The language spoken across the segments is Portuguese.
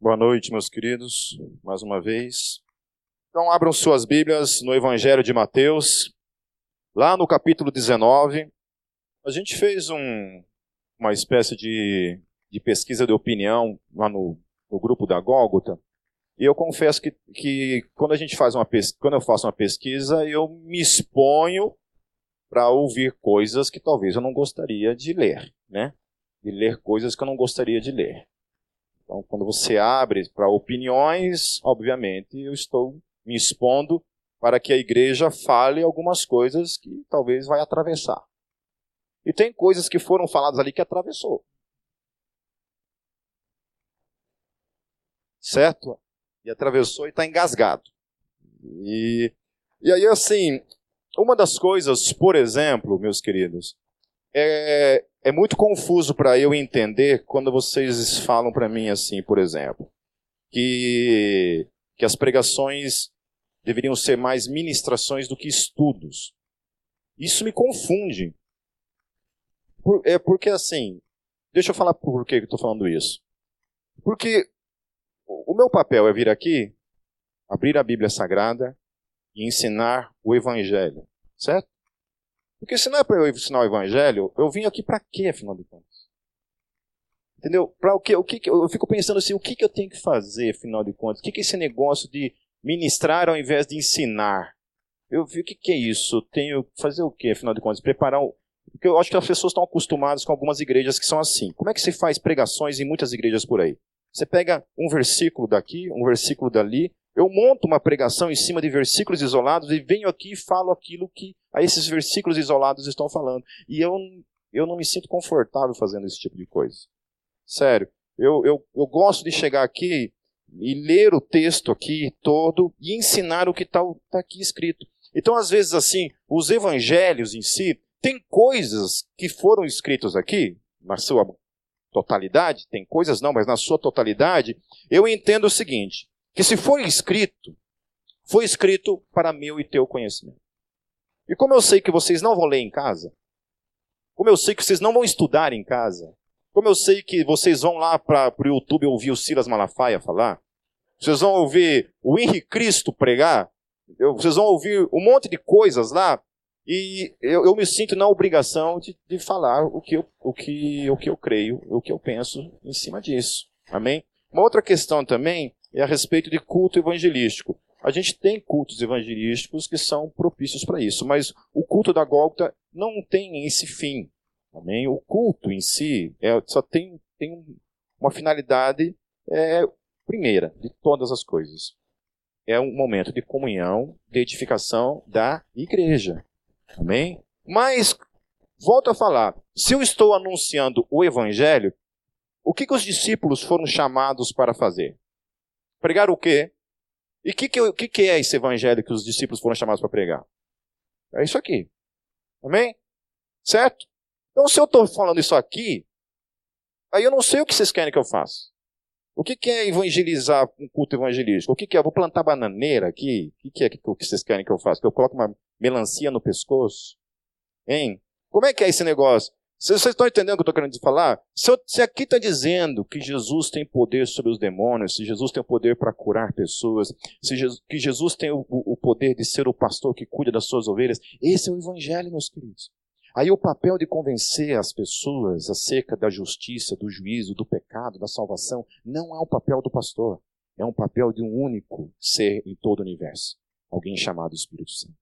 Boa noite, meus queridos, mais uma vez. Então, abram suas Bíblias no Evangelho de Mateus, lá no capítulo 19. A gente fez um, uma espécie de, de, pesquisa de opinião lá no, no grupo da Gólgota. E eu confesso que, que quando a gente faz uma quando eu faço uma pesquisa, eu me exponho para ouvir coisas que talvez eu não gostaria de ler, né? De ler coisas que eu não gostaria de ler. Então, quando você abre para opiniões, obviamente, eu estou me expondo para que a igreja fale algumas coisas que talvez vai atravessar. E tem coisas que foram faladas ali que atravessou. Certo? E atravessou e está engasgado. E, e aí, assim, uma das coisas, por exemplo, meus queridos, é, é muito confuso para eu entender quando vocês falam para mim assim, por exemplo, que, que as pregações deveriam ser mais ministrações do que estudos. Isso me confunde. Por, é porque assim, deixa eu falar por que eu estou falando isso. Porque o meu papel é vir aqui, abrir a Bíblia Sagrada e ensinar o Evangelho, certo? Porque se não é para eu ensinar o evangelho, eu vim aqui para quê, afinal de contas? Entendeu? Para o quê? O que, eu fico pensando assim, o que, que eu tenho que fazer, afinal de contas? O que, que é esse negócio de ministrar ao invés de ensinar? Eu vi o que, que é isso? Tenho que fazer o quê, afinal de contas? Preparar um. Porque eu acho que as pessoas estão acostumadas com algumas igrejas que são assim. Como é que se faz pregações em muitas igrejas por aí? Você pega um versículo daqui, um versículo dali, eu monto uma pregação em cima de versículos isolados e venho aqui e falo aquilo que a esses versículos isolados estão falando. E eu, eu não me sinto confortável fazendo esse tipo de coisa. Sério. Eu, eu, eu gosto de chegar aqui e ler o texto aqui todo e ensinar o que está tá aqui escrito. Então, às vezes, assim, os evangelhos em si, tem coisas que foram escritas aqui, na sua totalidade, tem coisas não, mas na sua totalidade, eu entendo o seguinte: que se foi escrito, foi escrito para meu e teu conhecimento. E como eu sei que vocês não vão ler em casa, como eu sei que vocês não vão estudar em casa, como eu sei que vocês vão lá para o YouTube ouvir o Silas Malafaia falar, vocês vão ouvir o Henrique Cristo pregar, vocês vão ouvir um monte de coisas lá, e eu, eu me sinto na obrigação de, de falar o que, eu, o, que, o que eu creio, o que eu penso em cima disso. Amém? Uma outra questão também é a respeito de culto evangelístico. A gente tem cultos evangelísticos que são propícios para isso, mas o culto da Gólgota não tem esse fim. Amém? O culto em si é, só tem, tem uma finalidade é, primeira de todas as coisas. É um momento de comunhão, de edificação da igreja. Amém? Mas, volto a falar, se eu estou anunciando o evangelho, o que, que os discípulos foram chamados para fazer? Pregar o quê? E o que, que, que, que é esse evangelho que os discípulos foram chamados para pregar? É isso aqui. Amém? Certo? Então, se eu estou falando isso aqui, aí eu não sei o que vocês querem que eu faça. O que, que é evangelizar um culto evangelístico? O que, que é? Eu vou plantar bananeira aqui? O que, que é que vocês querem que eu faça? Que eu coloque uma melancia no pescoço? Hein? Como é que é esse negócio? Vocês estão entendendo o que eu estou querendo falar? Se, eu, se aqui está dizendo que Jesus tem poder sobre os demônios, se Jesus tem o poder para curar pessoas, se Jesus, que Jesus tem o, o, poder de ser o pastor que cuida das suas ovelhas, esse é o evangelho, meus queridos. Aí o papel de convencer as pessoas acerca da justiça, do juízo, do pecado, da salvação, não é o papel do pastor. É um papel de um único ser em todo o universo. Alguém chamado Espírito Santo.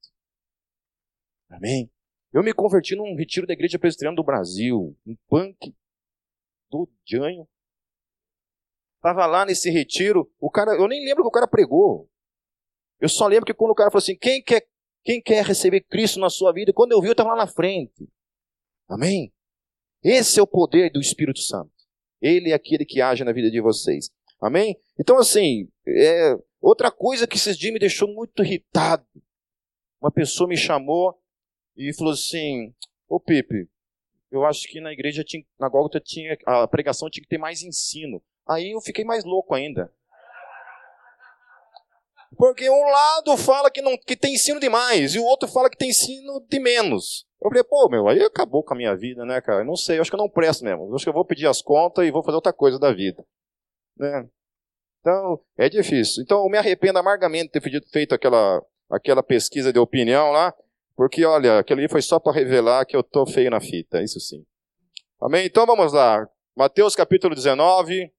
Amém? Eu me converti num retiro da Igreja Presbiteriana do Brasil, um punk do Janho. Tava lá nesse retiro, o cara, eu nem lembro que o cara pregou. Eu só lembro que quando o cara falou assim: quem quer, quem quer receber Cristo na sua vida? Quando eu vi, eu estava lá na frente. Amém? Esse é o poder do Espírito Santo. Ele é aquele que age na vida de vocês. Amém? Então, assim, é, outra coisa que esses dias me deixou muito irritado. Uma pessoa me chamou e falou assim: Ô Pepe, eu acho que na igreja, tinha, na Gólgota, tinha, a pregação tinha que ter mais ensino. Aí eu fiquei mais louco ainda. Porque um lado fala que, não, que tem ensino demais e o outro fala que tem ensino de menos. Eu falei, pô, meu, aí acabou com a minha vida, né, cara? Eu não sei, eu acho que eu não presto mesmo. Eu acho que eu vou pedir as contas e vou fazer outra coisa da vida. Né? Então, é difícil. Então, eu me arrependo amargamente de ter feito aquela, aquela pesquisa de opinião lá, porque, olha, aquilo ali foi só para revelar que eu tô feio na fita, isso sim. Amém? Então, vamos lá. Mateus capítulo 19,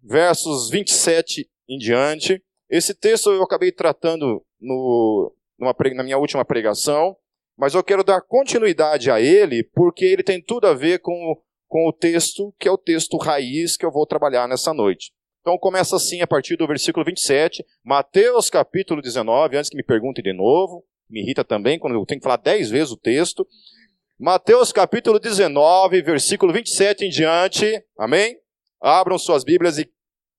versos 27 em diante. Esse texto eu acabei tratando no, numa, na minha última pregação, mas eu quero dar continuidade a ele, porque ele tem tudo a ver com, com o texto, que é o texto raiz que eu vou trabalhar nessa noite. Então começa assim a partir do versículo 27, Mateus capítulo 19, antes que me perguntem de novo, me irrita também quando eu tenho que falar dez vezes o texto. Mateus capítulo 19, versículo 27 em diante, amém? Abram suas Bíblias e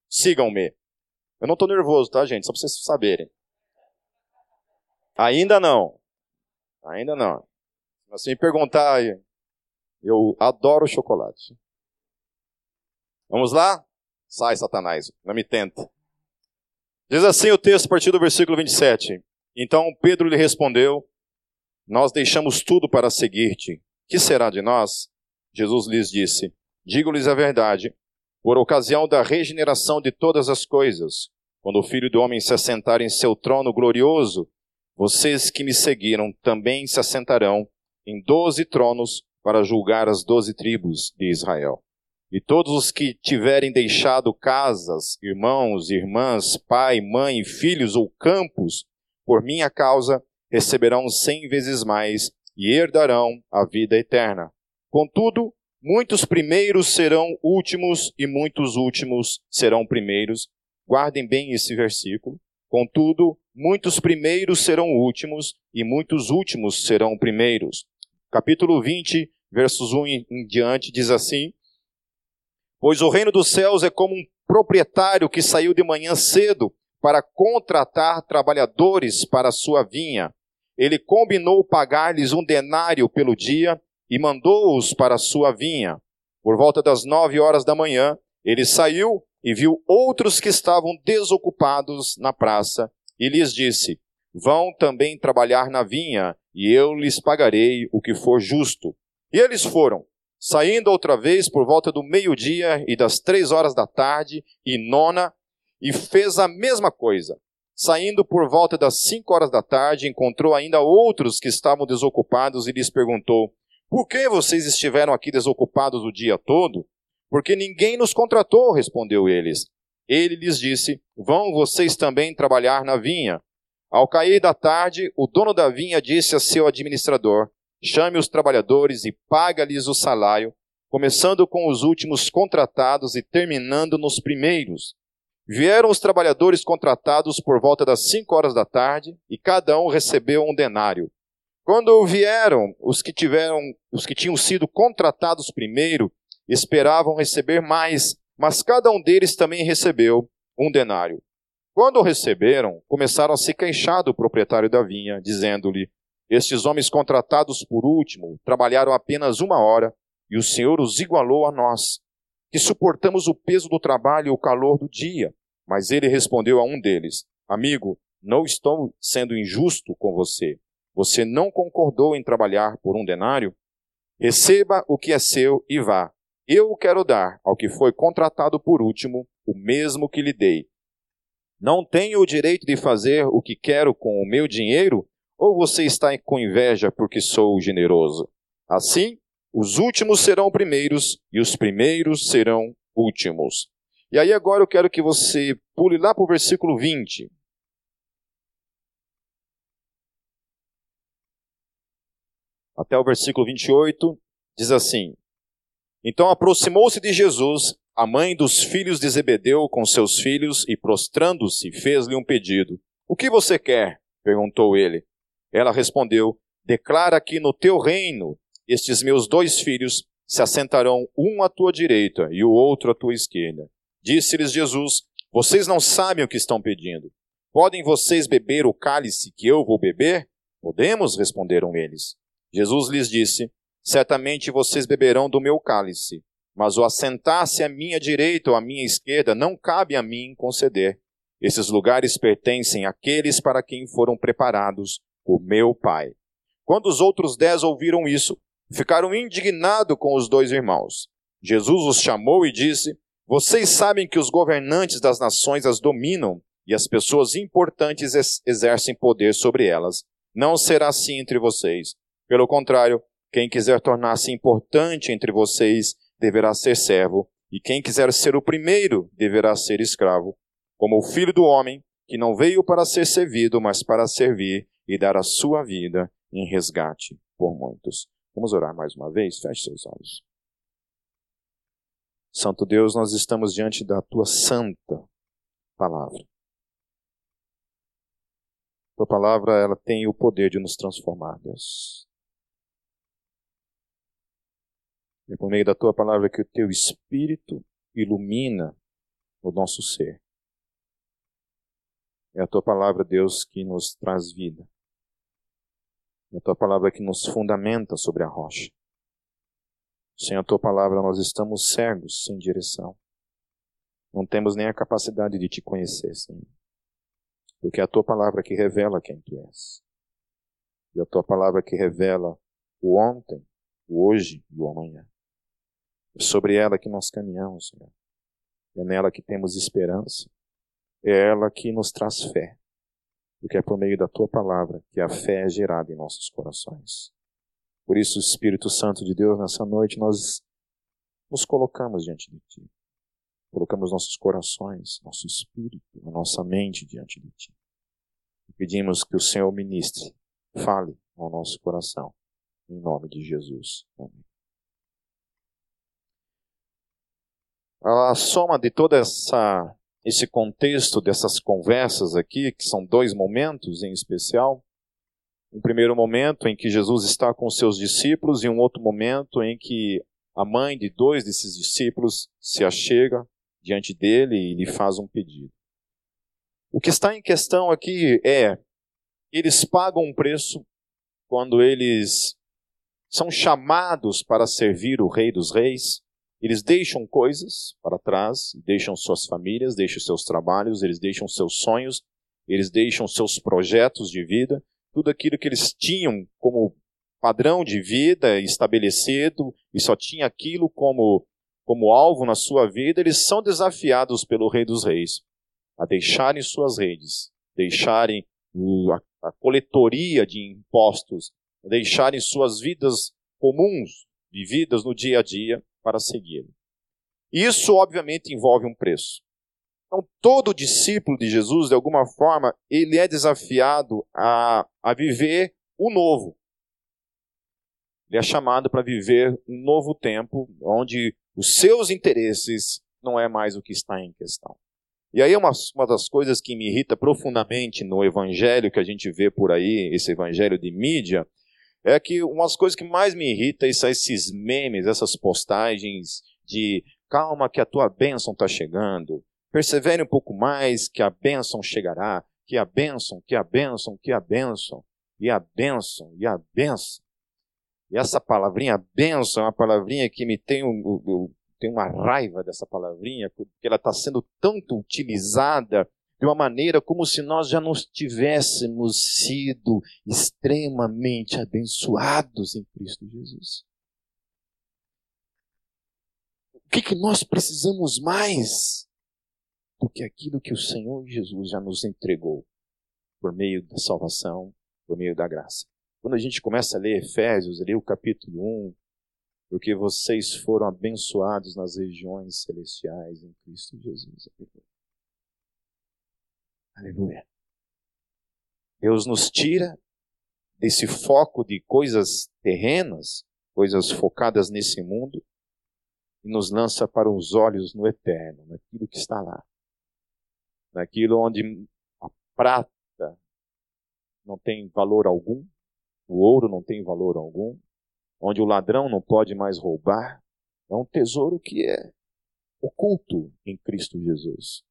sigam-me. Eu não estou nervoso, tá, gente? Só para vocês saberem. Ainda não. Ainda não. Se me perguntar, eu adoro chocolate. Vamos lá? Sai, Satanás, não me tenta. Diz assim o texto a partir do versículo 27. Então Pedro lhe respondeu: Nós deixamos tudo para seguir-te. Que será de nós? Jesus lhes disse: Digo-lhes a verdade. Por ocasião da regeneração de todas as coisas, quando o Filho do Homem se assentar em seu trono glorioso, vocês que me seguiram também se assentarão em doze tronos para julgar as doze tribos de Israel. E todos os que tiverem deixado casas, irmãos, irmãs, pai, mãe, filhos ou campos, por minha causa, receberão cem vezes mais e herdarão a vida eterna. Contudo, muitos primeiros serão últimos e muitos últimos serão primeiros. Guardem bem esse versículo. Contudo, muitos primeiros serão últimos e muitos últimos serão primeiros. Capítulo 20, versos 1 em diante diz assim: Pois o reino dos céus é como um proprietário que saiu de manhã cedo para contratar trabalhadores para sua vinha. Ele combinou pagar-lhes um denário pelo dia e mandou-os para sua vinha. Por volta das nove horas da manhã, ele saiu e viu outros que estavam desocupados na praça e lhes disse: Vão também trabalhar na vinha, e eu lhes pagarei o que for justo. E eles foram. Saindo outra vez por volta do meio-dia e das três horas da tarde e nona, e fez a mesma coisa. Saindo por volta das cinco horas da tarde, encontrou ainda outros que estavam desocupados e lhes perguntou: Por que vocês estiveram aqui desocupados o dia todo? Porque ninguém nos contratou, respondeu eles. Ele lhes disse: Vão vocês também trabalhar na vinha. Ao cair da tarde, o dono da vinha disse a seu administrador: chame os trabalhadores e paga-lhes o salário, começando com os últimos contratados e terminando nos primeiros. Vieram os trabalhadores contratados por volta das cinco horas da tarde, e cada um recebeu um denário. Quando vieram os que tiveram, os que tinham sido contratados primeiro, esperavam receber mais, mas cada um deles também recebeu um denário. Quando o receberam, começaram a se queixar do proprietário da vinha, dizendo-lhe: estes homens contratados por último trabalharam apenas uma hora e o Senhor os igualou a nós, que suportamos o peso do trabalho e o calor do dia. Mas ele respondeu a um deles: Amigo, não estou sendo injusto com você. Você não concordou em trabalhar por um denário? Receba o que é seu e vá. Eu quero dar ao que foi contratado por último o mesmo que lhe dei. Não tenho o direito de fazer o que quero com o meu dinheiro? Ou você está com inveja porque sou generoso? Assim, os últimos serão primeiros e os primeiros serão últimos. E aí agora eu quero que você pule lá para o versículo 20. Até o versículo 28, diz assim: Então aproximou-se de Jesus a mãe dos filhos de Zebedeu com seus filhos e, prostrando-se, fez-lhe um pedido. O que você quer? perguntou ele. Ela respondeu: Declara que no teu reino estes meus dois filhos se assentarão um à tua direita e o outro à tua esquerda. Disse-lhes Jesus: Vocês não sabem o que estão pedindo. Podem vocês beber o cálice que eu vou beber? Podemos, responderam eles. Jesus lhes disse: Certamente vocês beberão do meu cálice, mas o assentar-se à minha direita ou à minha esquerda não cabe a mim conceder. Esses lugares pertencem àqueles para quem foram preparados o meu pai. Quando os outros dez ouviram isso, ficaram indignados com os dois irmãos. Jesus os chamou e disse: Vocês sabem que os governantes das nações as dominam e as pessoas importantes exercem poder sobre elas. Não será assim entre vocês. Pelo contrário, quem quiser tornar-se importante entre vocês deverá ser servo, e quem quiser ser o primeiro deverá ser escravo, como o filho do homem, que não veio para ser servido, mas para servir e dar a sua vida em resgate por muitos. Vamos orar mais uma vez? Feche seus olhos. Santo Deus, nós estamos diante da tua santa palavra. Tua palavra, ela tem o poder de nos transformar, Deus. É por meio da tua palavra que o teu espírito ilumina o nosso ser. É a tua palavra, Deus, que nos traz vida. É a tua palavra que nos fundamenta sobre a rocha. Sem a tua palavra nós estamos cegos, sem direção. Não temos nem a capacidade de te conhecer, Senhor. Porque é a tua palavra que revela quem tu és. E a tua palavra que revela o ontem, o hoje e o amanhã. É sobre ela que nós caminhamos, Senhor. É nela que temos esperança. É ela que nos traz fé. Porque é por meio da tua palavra que a fé é gerada em nossos corações. Por isso, Espírito Santo de Deus, nessa noite nós nos colocamos diante de ti. Colocamos nossos corações, nosso espírito, a nossa mente diante de Ti. E pedimos que o Senhor ministre, fale ao nosso coração, em nome de Jesus. Amém. A soma de todo essa, esse contexto dessas conversas aqui, que são dois momentos em especial, um primeiro momento em que Jesus está com seus discípulos e um outro momento em que a mãe de dois desses discípulos se achega diante dele e lhe faz um pedido. O que está em questão aqui é: eles pagam um preço quando eles são chamados para servir o Rei dos Reis. Eles deixam coisas para trás, deixam suas famílias, deixam seus trabalhos, eles deixam seus sonhos, eles deixam seus projetos de vida, tudo aquilo que eles tinham como padrão de vida estabelecido e só tinha aquilo como como alvo na sua vida, eles são desafiados pelo Rei dos Reis a deixarem suas redes, deixarem a, a coletoria de impostos, deixarem suas vidas comuns, vividas no dia a dia, para segui-lo. Isso, obviamente, envolve um preço. Então, todo discípulo de Jesus, de alguma forma, ele é desafiado a, a viver o novo. Ele é chamado para viver um novo tempo, onde os seus interesses não é mais o que está em questão. E aí uma, uma das coisas que me irrita profundamente no evangelho que a gente vê por aí, esse evangelho de mídia, é que umas coisas que mais me irrita são esses memes, essas postagens de calma que a tua bênção está chegando, persevere um pouco mais que a bênção chegará, que a bênção, que a bênção, que a bênção, e a bênção, e a bênção. E essa palavrinha bênção é uma palavrinha que me tem, um, uma raiva dessa palavrinha, porque ela está sendo tanto utilizada de uma maneira como se nós já não tivéssemos sido extremamente abençoados em Cristo Jesus. O que, que nós precisamos mais do que aquilo que o Senhor Jesus já nos entregou por meio da salvação, por meio da graça? Quando a gente começa a ler Efésios, ali o capítulo 1, porque vocês foram abençoados nas regiões celestiais em Cristo Jesus. Aleluia. Deus nos tira desse foco de coisas terrenas, coisas focadas nesse mundo, e nos lança para os olhos no eterno, naquilo que está lá. Naquilo onde a prata não tem valor algum, o ouro não tem valor algum, onde o ladrão não pode mais roubar, é um tesouro que é oculto em Cristo Jesus,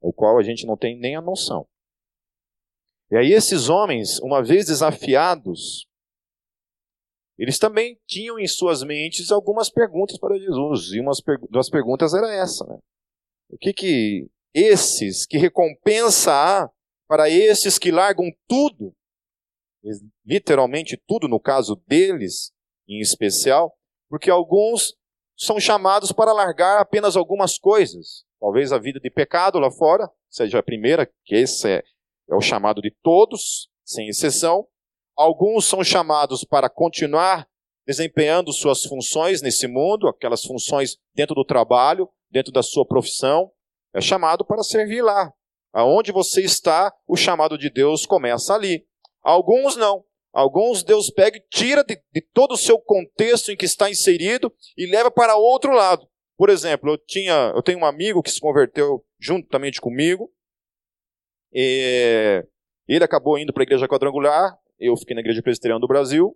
o qual a gente não tem nem a noção. E aí esses homens, uma vez desafiados, eles também tinham em suas mentes algumas perguntas para Jesus, e uma das perguntas era essa, né? O que que esses, que recompensa há para esses que largam tudo literalmente tudo no caso deles, em especial, porque alguns são chamados para largar apenas algumas coisas. Talvez a vida de pecado lá fora seja a primeira, que esse é, é o chamado de todos, sem exceção. Alguns são chamados para continuar desempenhando suas funções nesse mundo, aquelas funções dentro do trabalho, dentro da sua profissão. É chamado para servir lá. Aonde você está, o chamado de Deus começa ali. Alguns não. Alguns Deus pega e tira de, de, todo o seu contexto em que está inserido e leva para outro lado. Por exemplo, eu, tinha, eu tenho um amigo que se converteu juntamente comigo. Ele acabou indo para a igreja quadrangular. Eu fiquei na igreja presbiteriana do Brasil.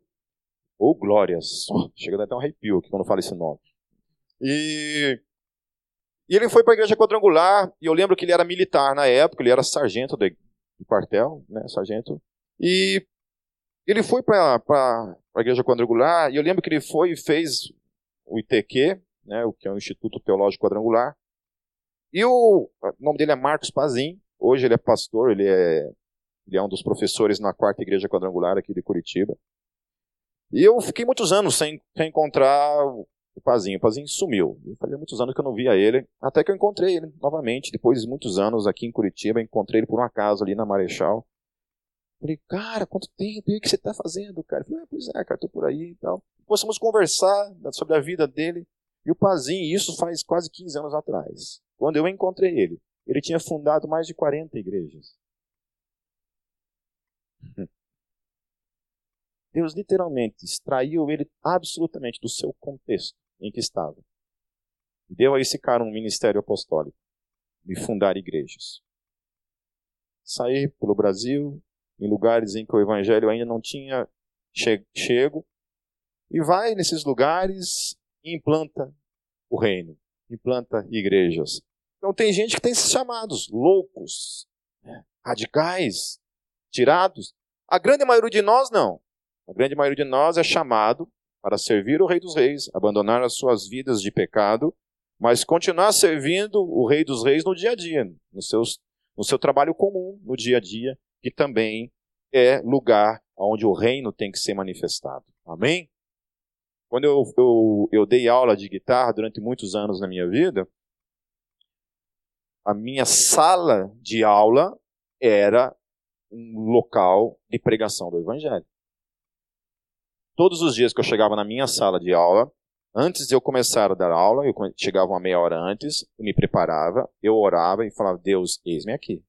Ô oh, glórias! Chega até um arrepio aqui quando falo esse nome. E, e ele foi para a igreja quadrangular. E eu lembro que ele era militar na época. Ele era sargento do quartel, né? Sargento. E ele foi para a igreja quadrangular, e eu lembro que ele foi e fez o ITQ, né, o que é o Instituto Teológico Quadrangular. E o, o nome dele é Marcos Pazin, hoje ele é pastor, ele é, ele é um dos professores na quarta igreja quadrangular aqui de Curitiba. E eu fiquei muitos anos sem, sem encontrar o Pazinho. O Pazinho sumiu. Fazia muitos anos que eu não via ele, até que eu encontrei ele novamente, depois de muitos anos aqui em Curitiba. Encontrei ele por um acaso ali na Marechal. Falei, cara, quanto tempo? E o que você está fazendo, cara? Falei, ah, pois é, cara, por aí e tal. Começamos a conversar sobre a vida dele. E o Pazinho, isso faz quase 15 anos atrás. Quando eu encontrei ele, ele tinha fundado mais de 40 igrejas. Deus literalmente extraiu ele absolutamente do seu contexto em que estava. Deu a esse cara um ministério apostólico de fundar igrejas. Saí pelo Brasil, em lugares em que o evangelho ainda não tinha che chego, e vai nesses lugares implanta o reino, implanta igrejas. Então tem gente que tem esses chamados loucos, né, radicais, tirados. A grande maioria de nós não. A grande maioria de nós é chamado para servir o Rei dos Reis, abandonar as suas vidas de pecado, mas continuar servindo o Rei dos Reis no dia a dia, nos seus, no seu trabalho comum, no dia a dia, que também é lugar onde o reino tem que ser manifestado. Amém? Quando eu, eu, eu dei aula de guitarra durante muitos anos na minha vida, a minha sala de aula era um local de pregação do Evangelho. Todos os dias que eu chegava na minha sala de aula, antes de eu começar a dar aula, eu chegava uma meia hora antes, eu me preparava, eu orava e falava: Deus, eis-me aqui.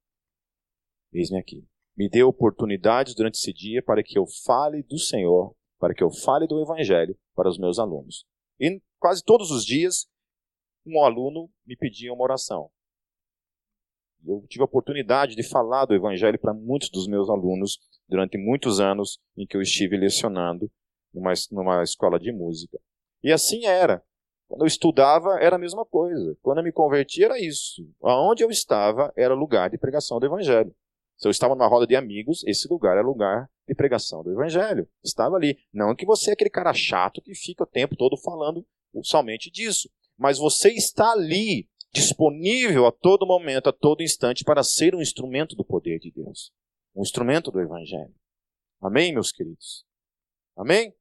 Eis-me aqui. Me dê oportunidades durante esse dia para que eu fale do Senhor, para que eu fale do Evangelho para os meus alunos. E quase todos os dias, um aluno me pedia uma oração. Eu tive a oportunidade de falar do Evangelho para muitos dos meus alunos durante muitos anos em que eu estive lecionando numa, numa escola de música. E assim era. Quando eu estudava, era a mesma coisa. Quando eu me converti, era isso. Aonde eu estava era lugar de pregação do Evangelho. Se eu estava numa roda de amigos, esse lugar é lugar de pregação do evangelho. Estava ali. Não que você é aquele cara chato que fica o tempo todo falando somente disso. Mas você está ali, disponível a todo momento, a todo instante, para ser um instrumento do poder de Deus. Um instrumento do evangelho. Amém, meus queridos? Amém?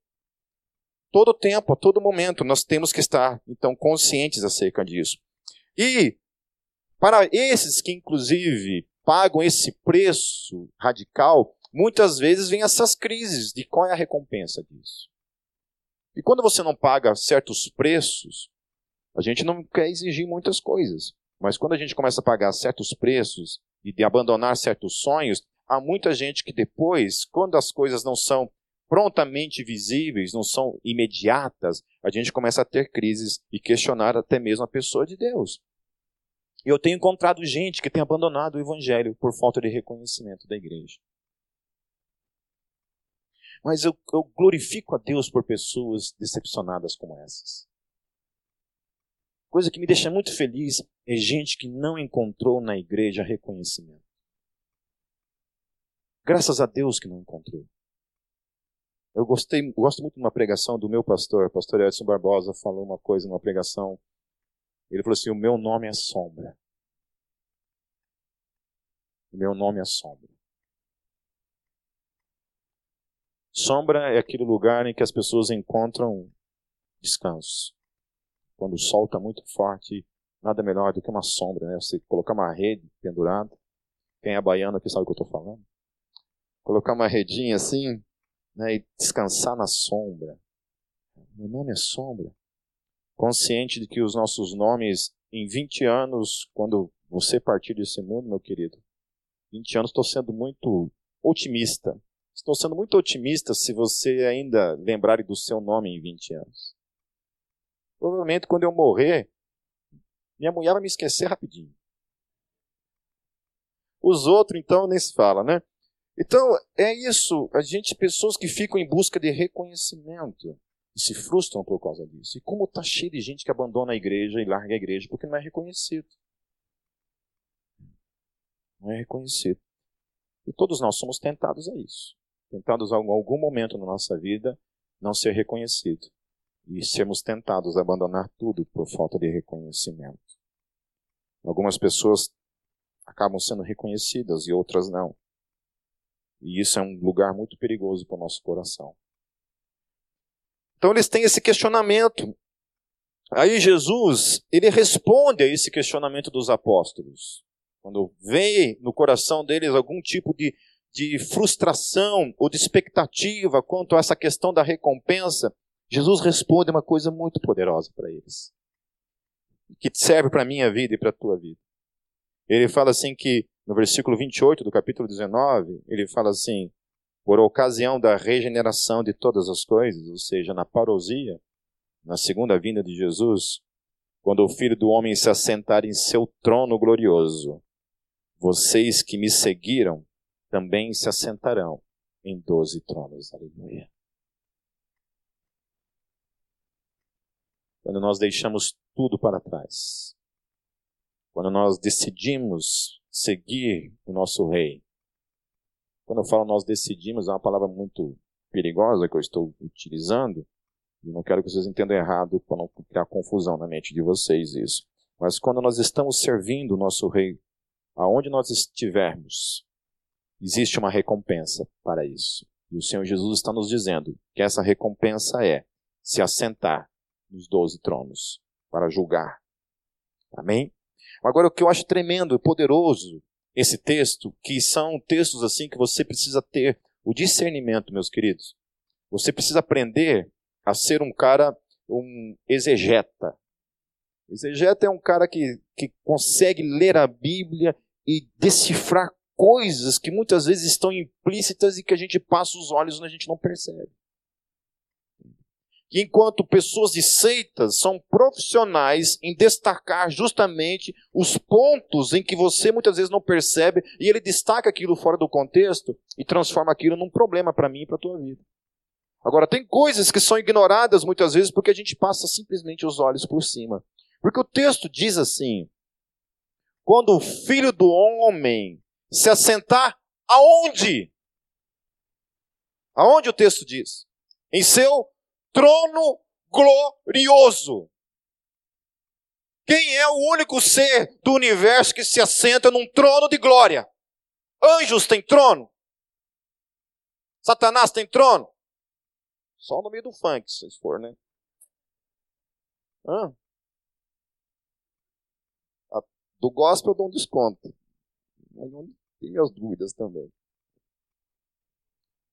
Todo tempo, a todo momento, nós temos que estar, então, conscientes acerca disso. E, para esses que, inclusive, pagam esse preço radical, muitas vezes vem essas crises de qual é a recompensa disso. E quando você não paga certos preços, a gente não quer exigir muitas coisas. Mas quando a gente começa a pagar certos preços e de abandonar certos sonhos, há muita gente que depois, quando as coisas não são prontamente visíveis, não são imediatas, a gente começa a ter crises e questionar até mesmo a pessoa de Deus. E eu tenho encontrado gente que tem abandonado o evangelho por falta de reconhecimento da igreja. Mas eu, eu glorifico a Deus por pessoas decepcionadas como essas. Coisa que me deixa muito feliz é gente que não encontrou na igreja reconhecimento. Graças a Deus que não encontrou. Eu gostei, gosto muito de uma pregação do meu pastor, pastor Edson Barbosa, falou uma coisa numa pregação ele falou assim: O meu nome é Sombra. O meu nome é Sombra. Sombra é aquele lugar em que as pessoas encontram descanso. quando o sol está muito forte, nada melhor do que uma sombra, né? Você colocar uma rede pendurada. Quem é baiano aqui sabe o que eu estou falando. Colocar uma redinha assim, né? E descansar na sombra. Meu nome é sombra. Consciente de que os nossos nomes, em 20 anos, quando você partir desse mundo, meu querido, 20 anos, estou sendo muito otimista. Estou sendo muito otimista se você ainda lembrar do seu nome em 20 anos. Provavelmente quando eu morrer, minha mulher vai me esquecer rapidinho. Os outros, então, nem se fala, né? Então, é isso. A gente, pessoas que ficam em busca de reconhecimento e se frustram por causa disso. E como está cheio de gente que abandona a igreja e larga a igreja porque não é reconhecido. Não é reconhecido. E todos nós somos tentados a isso. Tentados em algum momento na nossa vida não ser reconhecido. E sermos tentados a abandonar tudo por falta de reconhecimento. Algumas pessoas acabam sendo reconhecidas e outras não. E isso é um lugar muito perigoso para o nosso coração. Então eles têm esse questionamento. Aí Jesus, ele responde a esse questionamento dos apóstolos. Quando vem no coração deles algum tipo de, de frustração ou de expectativa quanto a essa questão da recompensa, Jesus responde uma coisa muito poderosa para eles, que serve para a minha vida e para a tua vida. Ele fala assim que, no versículo 28 do capítulo 19, ele fala assim, por ocasião da regeneração de todas as coisas, ou seja, na parousia, na segunda vinda de Jesus, quando o Filho do Homem se assentar em seu trono glorioso, vocês que me seguiram também se assentarão em doze tronos. Aleluia. Quando nós deixamos tudo para trás, quando nós decidimos seguir o nosso Rei, quando eu falo nós decidimos, é uma palavra muito perigosa que eu estou utilizando, e não quero que vocês entendam errado para não criar confusão na mente de vocês isso. Mas quando nós estamos servindo o nosso Rei aonde nós estivermos, existe uma recompensa para isso. E o Senhor Jesus está nos dizendo que essa recompensa é se assentar nos doze tronos para julgar. Amém? Agora, o que eu acho tremendo e poderoso esse texto, que são textos assim que você precisa ter o discernimento, meus queridos. Você precisa aprender a ser um cara, um exegeta. Exegeta é um cara que, que consegue ler a Bíblia e decifrar coisas que muitas vezes estão implícitas e que a gente passa os olhos e a gente não percebe. Enquanto pessoas de seitas são profissionais em destacar justamente os pontos em que você muitas vezes não percebe e ele destaca aquilo fora do contexto e transforma aquilo num problema para mim e para a tua vida. Agora, tem coisas que são ignoradas muitas vezes porque a gente passa simplesmente os olhos por cima. Porque o texto diz assim: quando o filho do homem se assentar aonde? Aonde o texto diz? Em seu trono glorioso. Quem é o único ser do universo que se assenta num trono de glória? Anjos têm trono? Satanás tem trono? Só no meio do funk, se for, né? Hã? Do gospel eu dou um desconto. Mas não tem minhas dúvidas também.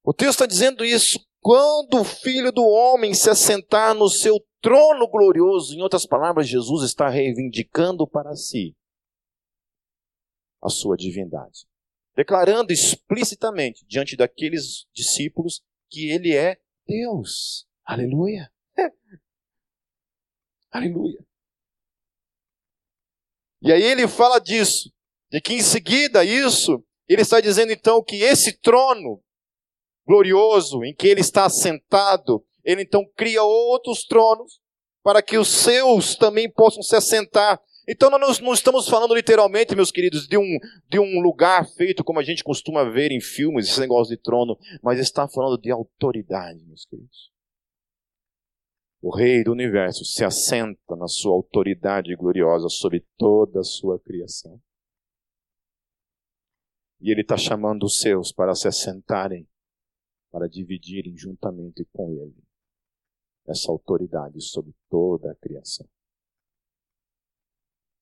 O texto está dizendo isso. Quando o filho do homem se assentar no seu trono glorioso, em outras palavras, Jesus está reivindicando para si a sua divindade, declarando explicitamente diante daqueles discípulos que ele é Deus. Aleluia. Aleluia. E aí ele fala disso, de que em seguida isso, ele está dizendo então que esse trono glorioso em que ele está sentado, ele então cria outros tronos para que os seus também possam se assentar. Então nós não estamos falando literalmente, meus queridos, de um, de um lugar feito como a gente costuma ver em filmes, esse negócio de trono, mas está falando de autoridade, meus queridos. O Rei do universo se assenta na sua autoridade gloriosa sobre toda a sua criação. E ele está chamando os seus para se assentarem, para dividirem juntamente com ele essa autoridade sobre toda a criação.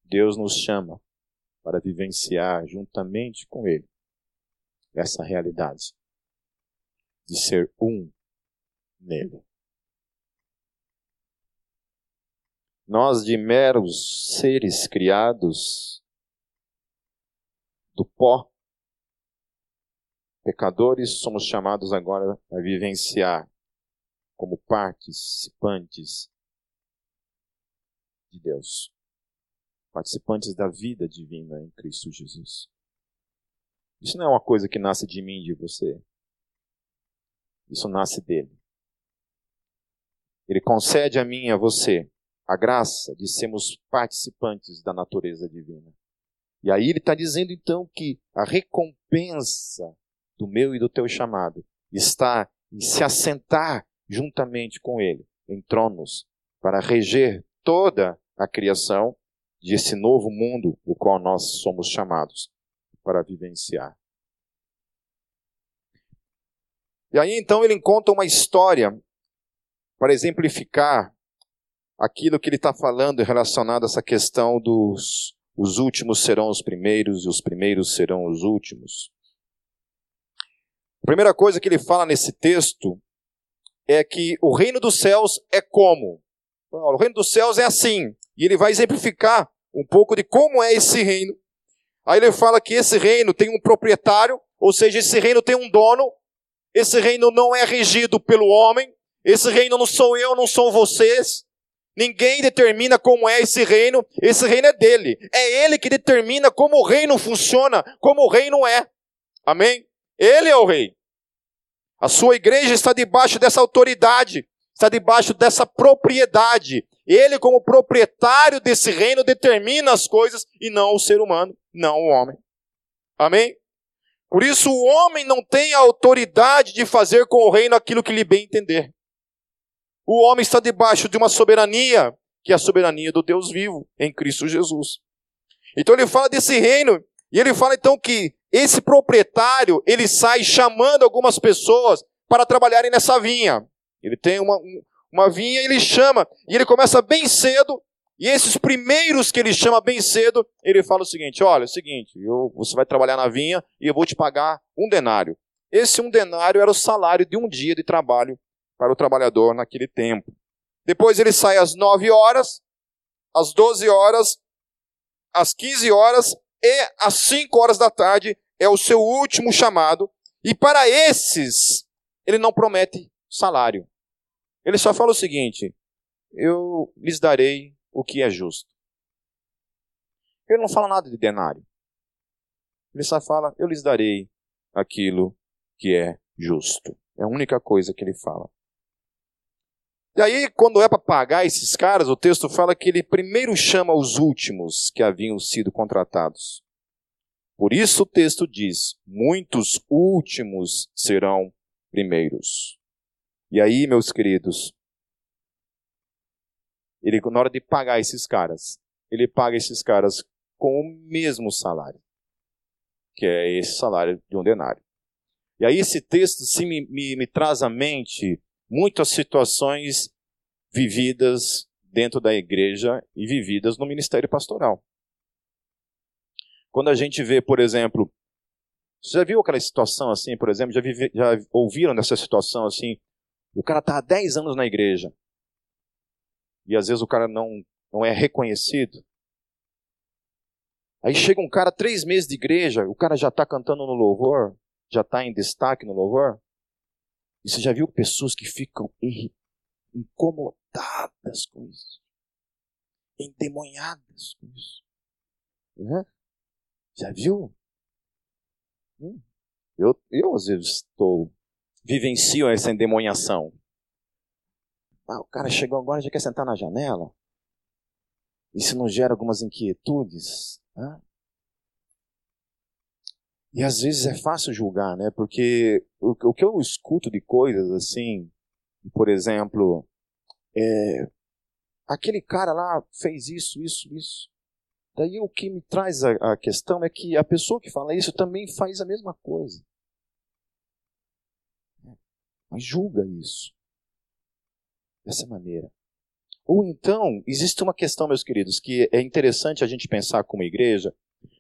Deus nos chama para vivenciar juntamente com Ele essa realidade de ser um nele. Nós, de meros seres criados do pó, pecadores, somos chamados agora a vivenciar como participantes de Deus, participantes da vida divina em Cristo Jesus. Isso não é uma coisa que nasce de mim, de você. Isso nasce dele. Ele concede a mim e a você a graça de sermos participantes da natureza divina. E aí ele está dizendo então que a recompensa do meu e do teu chamado está em se assentar juntamente com ele em tronos para reger toda a criação desse novo mundo o qual nós somos chamados para vivenciar. E aí então ele conta uma história para exemplificar aquilo que ele está falando relacionado a essa questão dos os últimos serão os primeiros e os primeiros serão os últimos. Primeira coisa que ele fala nesse texto é que o reino dos céus é como? O reino dos céus é assim. E ele vai exemplificar um pouco de como é esse reino. Aí ele fala que esse reino tem um proprietário, ou seja, esse reino tem um dono. Esse reino não é regido pelo homem. Esse reino não sou eu, não são vocês. Ninguém determina como é esse reino, esse reino é dele. É ele que determina como o reino funciona, como o reino é. Amém? Ele é o rei. A sua igreja está debaixo dessa autoridade, está debaixo dessa propriedade. Ele, como proprietário desse reino, determina as coisas e não o ser humano, não o homem. Amém? Por isso, o homem não tem a autoridade de fazer com o reino aquilo que lhe bem entender. O homem está debaixo de uma soberania, que é a soberania do Deus vivo, em Cristo Jesus. Então ele fala desse reino, e ele fala então que esse proprietário, ele sai chamando algumas pessoas para trabalharem nessa vinha. Ele tem uma, uma vinha, ele chama, e ele começa bem cedo, e esses primeiros que ele chama bem cedo, ele fala o seguinte: olha, é o seguinte, eu, você vai trabalhar na vinha e eu vou te pagar um denário. Esse um denário era o salário de um dia de trabalho para o trabalhador naquele tempo. Depois ele sai às 9 horas, às 12 horas, às 15 horas e às 5 horas da tarde é o seu último chamado. E para esses, ele não promete salário. Ele só fala o seguinte: eu lhes darei o que é justo. Ele não fala nada de denário. Ele só fala: eu lhes darei aquilo que é justo. É a única coisa que ele fala. E aí, quando é para pagar esses caras, o texto fala que ele primeiro chama os últimos que haviam sido contratados. Por isso o texto diz: muitos últimos serão primeiros. E aí, meus queridos, ele, na hora de pagar esses caras, ele paga esses caras com o mesmo salário, que é esse salário de um denário. E aí, esse texto sim, me, me, me traz à mente muitas situações vividas dentro da igreja e vividas no ministério pastoral. Quando a gente vê, por exemplo, você já viu aquela situação assim, por exemplo, já, vive, já ouviram dessa situação assim, o cara está há 10 anos na igreja e às vezes o cara não, não é reconhecido. Aí chega um cara, três meses de igreja, o cara já está cantando no louvor, já está em destaque no louvor. Você já viu pessoas que ficam incomodadas com isso? Endemonhadas com isso? Uhum. Já viu? Hum. Eu, eu, às vezes, estou. vivencio essa endemoniação. Ah, o cara chegou agora e já quer sentar na janela? Isso não gera algumas inquietudes? Né? E às vezes é fácil julgar, né? Porque o, o que eu escuto de coisas assim, por exemplo, é, aquele cara lá fez isso, isso, isso. Daí o que me traz a, a questão é que a pessoa que fala isso também faz a mesma coisa. Mas julga isso dessa maneira. Ou então, existe uma questão, meus queridos, que é interessante a gente pensar como igreja,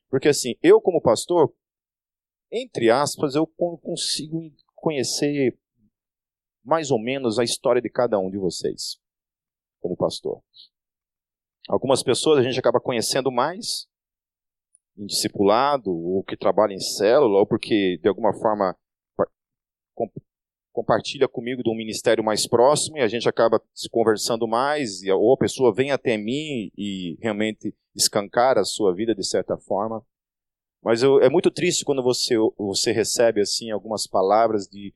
porque assim, eu como pastor, entre aspas, eu consigo conhecer mais ou menos a história de cada um de vocês, como pastor. Algumas pessoas a gente acaba conhecendo mais em discipulado, ou que trabalha em célula, ou porque de alguma forma compartilha comigo de um ministério mais próximo e a gente acaba se conversando mais, ou a pessoa vem até mim e realmente escancara a sua vida de certa forma. Mas eu, é muito triste quando você, você recebe assim algumas palavras de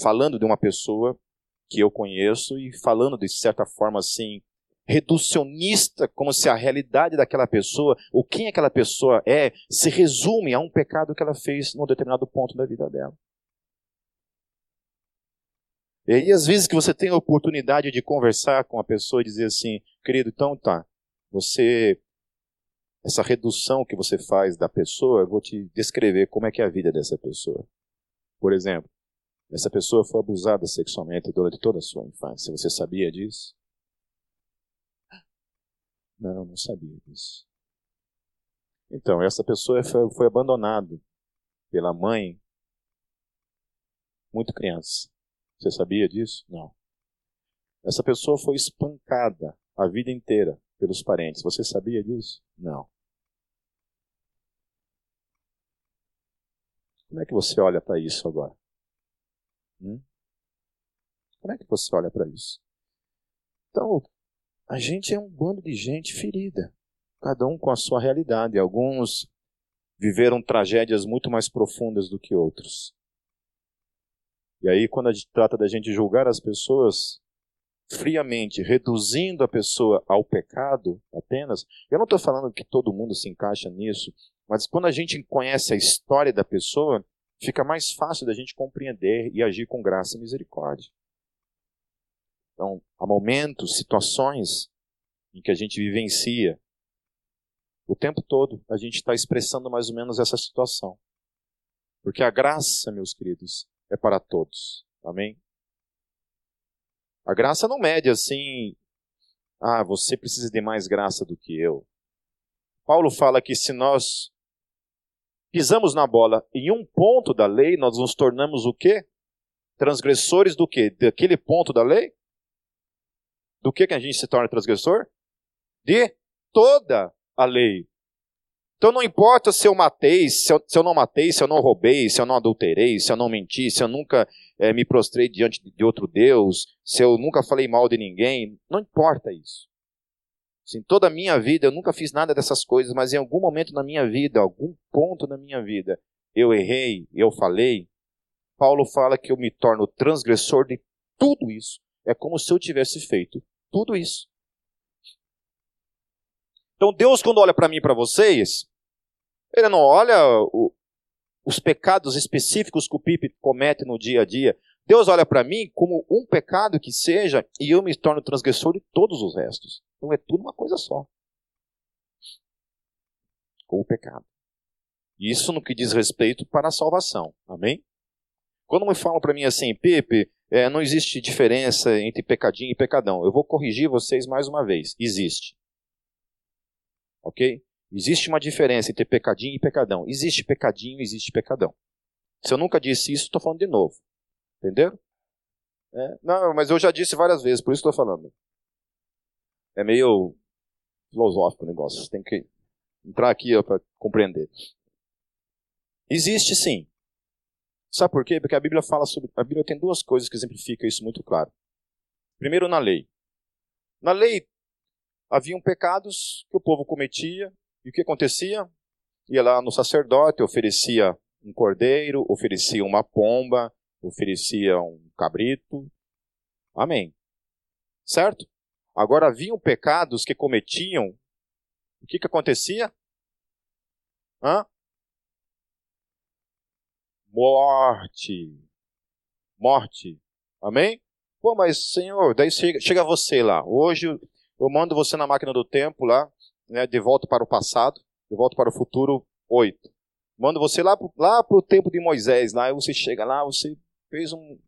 falando de uma pessoa que eu conheço e falando de certa forma assim reducionista, como se a realidade daquela pessoa, ou quem aquela pessoa é, se resume a um pecado que ela fez num determinado ponto da vida dela. E aí, às vezes que você tem a oportunidade de conversar com a pessoa e dizer assim, querido, então tá, você, essa redução que você faz da pessoa, eu vou te descrever como é que é a vida dessa pessoa. Por exemplo, essa pessoa foi abusada sexualmente durante toda a sua infância. Você sabia disso? Não, não sabia disso. Então, essa pessoa foi, foi abandonada pela mãe muito criança. Você sabia disso? Não. Essa pessoa foi espancada a vida inteira pelos parentes. Você sabia disso? Não. Como é que você olha para isso agora? Hum? Como é que você olha para isso? Então, a gente é um bando de gente ferida, cada um com a sua realidade. Alguns viveram tragédias muito mais profundas do que outros. E aí, quando a gente trata da gente julgar as pessoas friamente, reduzindo a pessoa ao pecado apenas, eu não estou falando que todo mundo se encaixa nisso, mas quando a gente conhece a história da pessoa, fica mais fácil da gente compreender e agir com graça e misericórdia. Então, há momentos, situações em que a gente vivencia. O tempo todo a gente está expressando mais ou menos essa situação. Porque a graça, meus queridos, é para todos. Amém? A graça não mede assim, ah, você precisa de mais graça do que eu. Paulo fala que se nós pisamos na bola em um ponto da lei, nós nos tornamos o quê? Transgressores do quê? Daquele ponto da lei? Do que, que a gente se torna transgressor? De toda a lei. Então não importa se eu matei, se eu, se eu, não matei, se eu não roubei, se eu não adulterei, se eu não menti, se eu nunca é, me prostrei diante de outro Deus, se eu nunca falei mal de ninguém, não importa isso. Assim, toda a minha vida eu nunca fiz nada dessas coisas, mas em algum momento na minha vida, algum ponto na minha vida, eu errei, eu falei. Paulo fala que eu me torno transgressor de tudo isso. É como se eu tivesse feito tudo isso. Então Deus, quando olha para mim e para vocês, ele não olha o, os pecados específicos que o Pipe comete no dia a dia. Deus olha para mim como um pecado que seja e eu me torno transgressor de todos os restos. Então é tudo uma coisa só. O pecado. Isso no que diz respeito para a salvação. Amém? Quando me falam para mim assim, Pepe, é, não existe diferença entre pecadinho e pecadão. Eu vou corrigir vocês mais uma vez. Existe. Ok? Existe uma diferença entre pecadinho e pecadão. Existe pecadinho, existe pecadão. Se eu nunca disse isso, estou falando de novo. Entenderam? É, não, mas eu já disse várias vezes, por isso estou falando. É meio filosófico o negócio. Você tem que entrar aqui para compreender. Existe sim. Sabe por quê? Porque a Bíblia fala sobre. A Bíblia tem duas coisas que exemplificam isso muito claro. Primeiro, na lei. Na lei, haviam pecados que o povo cometia e o que acontecia? Ia lá no sacerdote, oferecia um cordeiro, oferecia uma pomba, oferecia um cabrito. Amém. Certo? Agora haviam pecados que cometiam. O que, que acontecia? Hã? Morte. Morte. Amém? Pô, mas Senhor, daí chega, chega você lá. Hoje eu mando você na máquina do tempo lá, né, de volta para o passado, de volta para o futuro 8. Manda você lá, lá para o tempo de Moisés, lá, você chega lá, você fez um.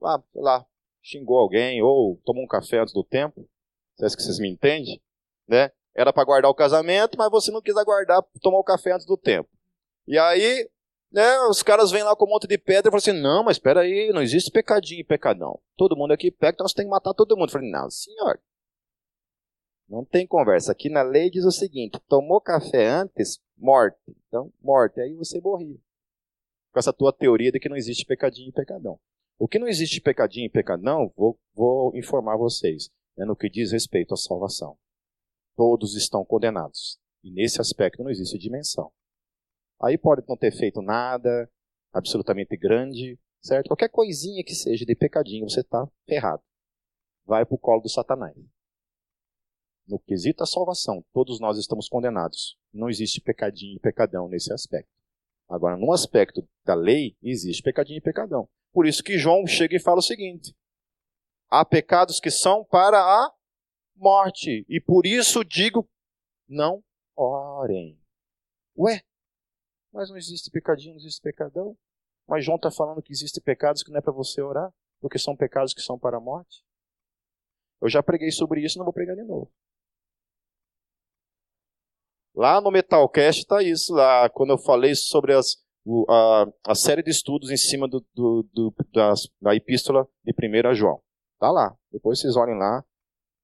Lá, lá, xingou alguém, ou tomou um café antes do tempo. Vocês que vocês me entendem? Né? Era para guardar o casamento, mas você não quis aguardar, tomar o café antes do tempo. E aí, né, os caras vêm lá com um monte de pedra e falam assim: não, mas espera aí, não existe pecadinho e pecadão. Todo mundo aqui peca, então você tem que matar todo mundo. Eu falei: não, senhor. Não tem conversa. Aqui na lei diz o seguinte: tomou café antes, morte. Então, morte. Aí você morria. Com essa tua teoria de que não existe pecadinho e pecadão. O que não existe pecadinho e pecadão, vou, vou informar vocês, é no que diz respeito à salvação. Todos estão condenados. E nesse aspecto não existe dimensão. Aí pode não ter feito nada absolutamente grande, certo? Qualquer coisinha que seja de pecadinho, você está ferrado. Vai para o colo do Satanás. No quesito a salvação, todos nós estamos condenados. Não existe pecadinho e pecadão nesse aspecto. Agora, no aspecto da lei, existe pecadinho e pecadão. Por isso que João chega e fala o seguinte: há pecados que são para a morte, e por isso digo: não orem. Ué, mas não existe pecadinho, não existe pecadão? Mas João está falando que existem pecados que não é para você orar, porque são pecados que são para a morte. Eu já preguei sobre isso, não vou pregar de novo. Lá no Metalcast está isso, lá, quando eu falei sobre as, a, a série de estudos em cima do, do, do das, da epístola de 1 João. Tá lá. Depois vocês olhem lá.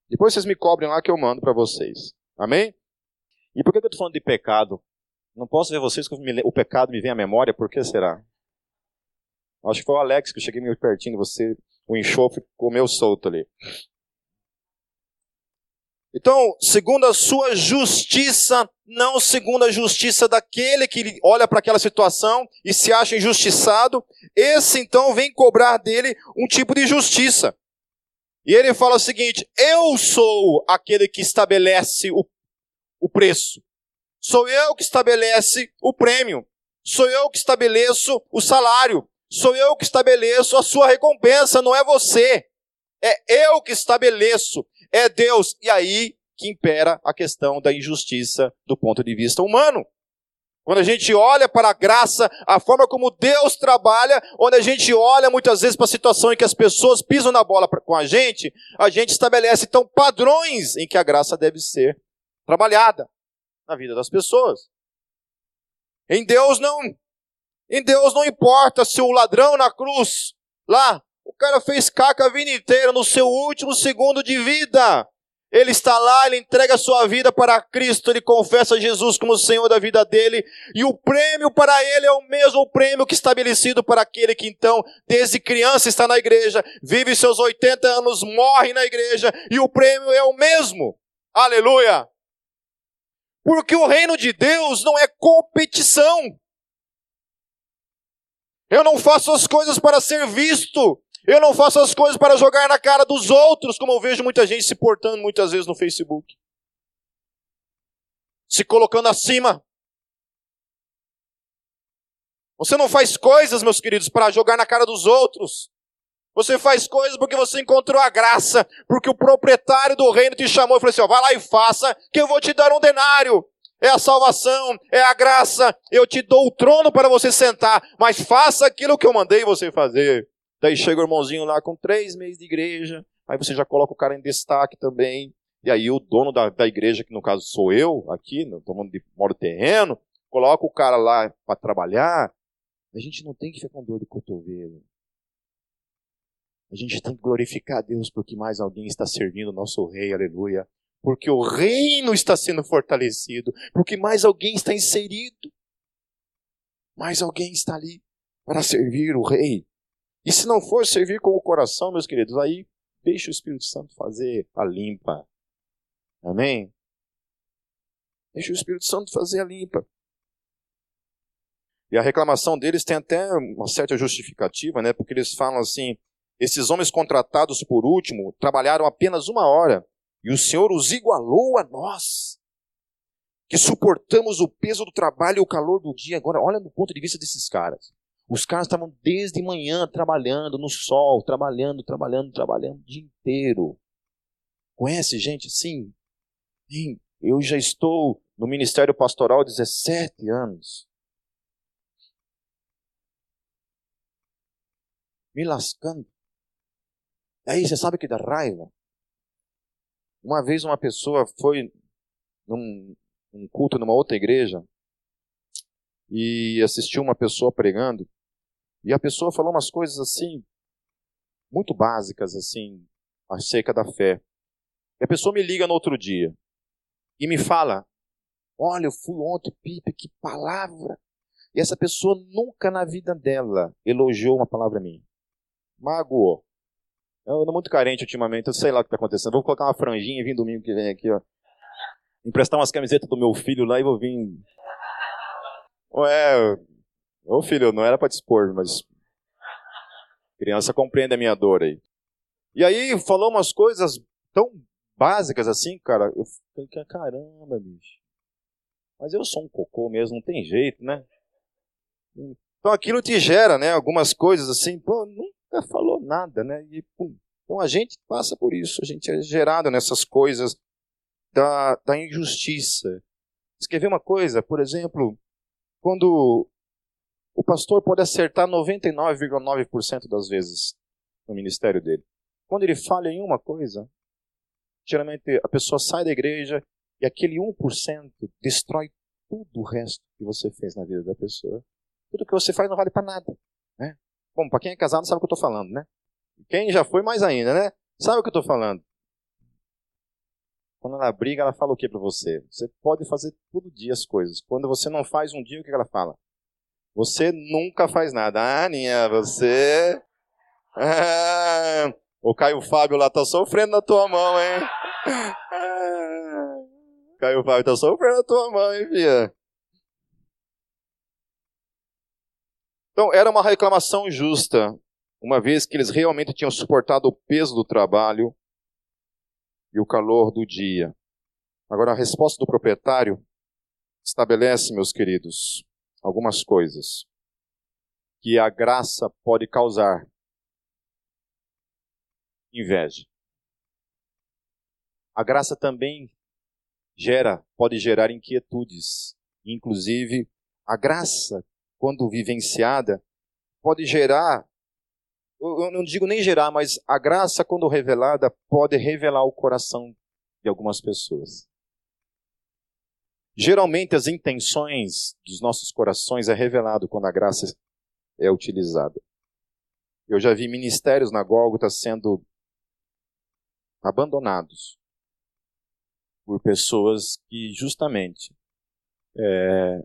Depois vocês me cobrem lá que eu mando para vocês. Amém? E por que eu estou falando de pecado? Não posso ver vocês que o pecado me vem à memória, por que será? Acho que foi o Alex que eu cheguei meio pertinho de você, o enxofre comeu solto ali. Então, segundo a sua justiça, não segundo a justiça daquele que olha para aquela situação e se acha injustiçado, esse então vem cobrar dele um tipo de justiça. E ele fala o seguinte: Eu sou aquele que estabelece o, o preço. Sou eu que estabelece o prêmio. Sou eu que estabeleço o salário. Sou eu que estabeleço a sua recompensa, não é você. É eu que estabeleço é Deus. E aí que impera a questão da injustiça do ponto de vista humano. Quando a gente olha para a graça, a forma como Deus trabalha, onde a gente olha muitas vezes para a situação em que as pessoas pisam na bola com a gente, a gente estabelece então padrões em que a graça deve ser trabalhada na vida das pessoas. Em Deus não, em Deus não importa se o ladrão na cruz lá o cara fez caca a vida inteira no seu último segundo de vida. Ele está lá, ele entrega sua vida para Cristo, ele confessa Jesus como Senhor da vida dele, e o prêmio para ele é o mesmo prêmio que estabelecido para aquele que então, desde criança está na igreja, vive seus 80 anos, morre na igreja, e o prêmio é o mesmo. Aleluia! Porque o reino de Deus não é competição. Eu não faço as coisas para ser visto, eu não faço as coisas para jogar na cara dos outros, como eu vejo muita gente se portando muitas vezes no Facebook. Se colocando acima. Você não faz coisas, meus queridos, para jogar na cara dos outros. Você faz coisas porque você encontrou a graça, porque o proprietário do reino te chamou e falou assim: ó, vai lá e faça, que eu vou te dar um denário. É a salvação, é a graça, eu te dou o trono para você sentar, mas faça aquilo que eu mandei você fazer. Daí chega o irmãozinho lá com três meses de igreja, aí você já coloca o cara em destaque também. E aí o dono da, da igreja, que no caso sou eu, aqui, tomando de moro terreno, coloca o cara lá para trabalhar. A gente não tem que ficar com dor de cotovelo. A gente tem que glorificar a Deus porque mais alguém está servindo o nosso rei, aleluia. Porque o reino está sendo fortalecido, porque mais alguém está inserido. Mais alguém está ali para servir o rei. E se não for servir com o coração, meus queridos, aí deixa o Espírito Santo fazer a limpa. Amém? Deixa o Espírito Santo fazer a limpa. E a reclamação deles tem até uma certa justificativa, né? Porque eles falam assim: esses homens contratados por último trabalharam apenas uma hora e o Senhor os igualou a nós, que suportamos o peso do trabalho e o calor do dia. Agora, olha no ponto de vista desses caras. Os caras estavam desde manhã trabalhando no sol, trabalhando, trabalhando, trabalhando o dia inteiro. Conhece gente assim? Sim, eu já estou no ministério pastoral há 17 anos. Me lascando. Aí você sabe que dá raiva? Uma vez uma pessoa foi num, num culto numa outra igreja e assistiu uma pessoa pregando e a pessoa falou umas coisas assim muito básicas assim acerca da fé. E a pessoa me liga no outro dia e me fala: Olha, eu fui ontem, Pipe, que palavra! E essa pessoa nunca na vida dela elogiou uma palavra minha. Magoou. Eu ando muito carente ultimamente, eu sei lá o que está acontecendo. Vou colocar uma franjinha e vir domingo que vem aqui, ó. Emprestar umas camisetas do meu filho lá e vou vir. Ué, ô filho, não era para te expor, mas. Criança compreende a minha dor aí. E aí falou umas coisas tão básicas assim, cara. Eu falei, caramba, bicho. Mas eu sou um cocô mesmo, não tem jeito, né? Então aquilo te gera, né? Algumas coisas assim, pô, nunca falou nada, né? E, pum. Então a gente passa por isso, a gente é gerado nessas coisas da, da injustiça. Escrever uma coisa, por exemplo, quando o pastor pode acertar 99,9% das vezes no ministério dele. Quando ele falha em uma coisa, geralmente a pessoa sai da igreja e aquele 1% destrói tudo o resto que você fez na vida da pessoa. Tudo que você faz não vale para nada. Né? Bom, para quem é casado sabe o que eu estou falando, né? Quem já foi, mais ainda, né? Sabe o que eu estou falando? Quando ela briga, ela fala o que para você? Você pode fazer todo dia as coisas. Quando você não faz um dia, o que ela fala? Você nunca faz nada. Ah, Aninha, você. Ah, o Caio Fábio lá tá sofrendo na tua mão, hein? Ah, Caio Fábio tá sofrendo na tua mão, hein, filha? Então, era uma reclamação justa, uma vez que eles realmente tinham suportado o peso do trabalho e o calor do dia. Agora, a resposta do proprietário estabelece, meus queridos, algumas coisas que a graça pode causar inveja. A graça também gera, pode gerar inquietudes. Inclusive, a graça quando vivenciada, pode gerar, eu não digo nem gerar, mas a graça, quando revelada, pode revelar o coração de algumas pessoas. Geralmente, as intenções dos nossos corações é revelado quando a graça é utilizada. Eu já vi ministérios na Gólgota sendo abandonados por pessoas que justamente é,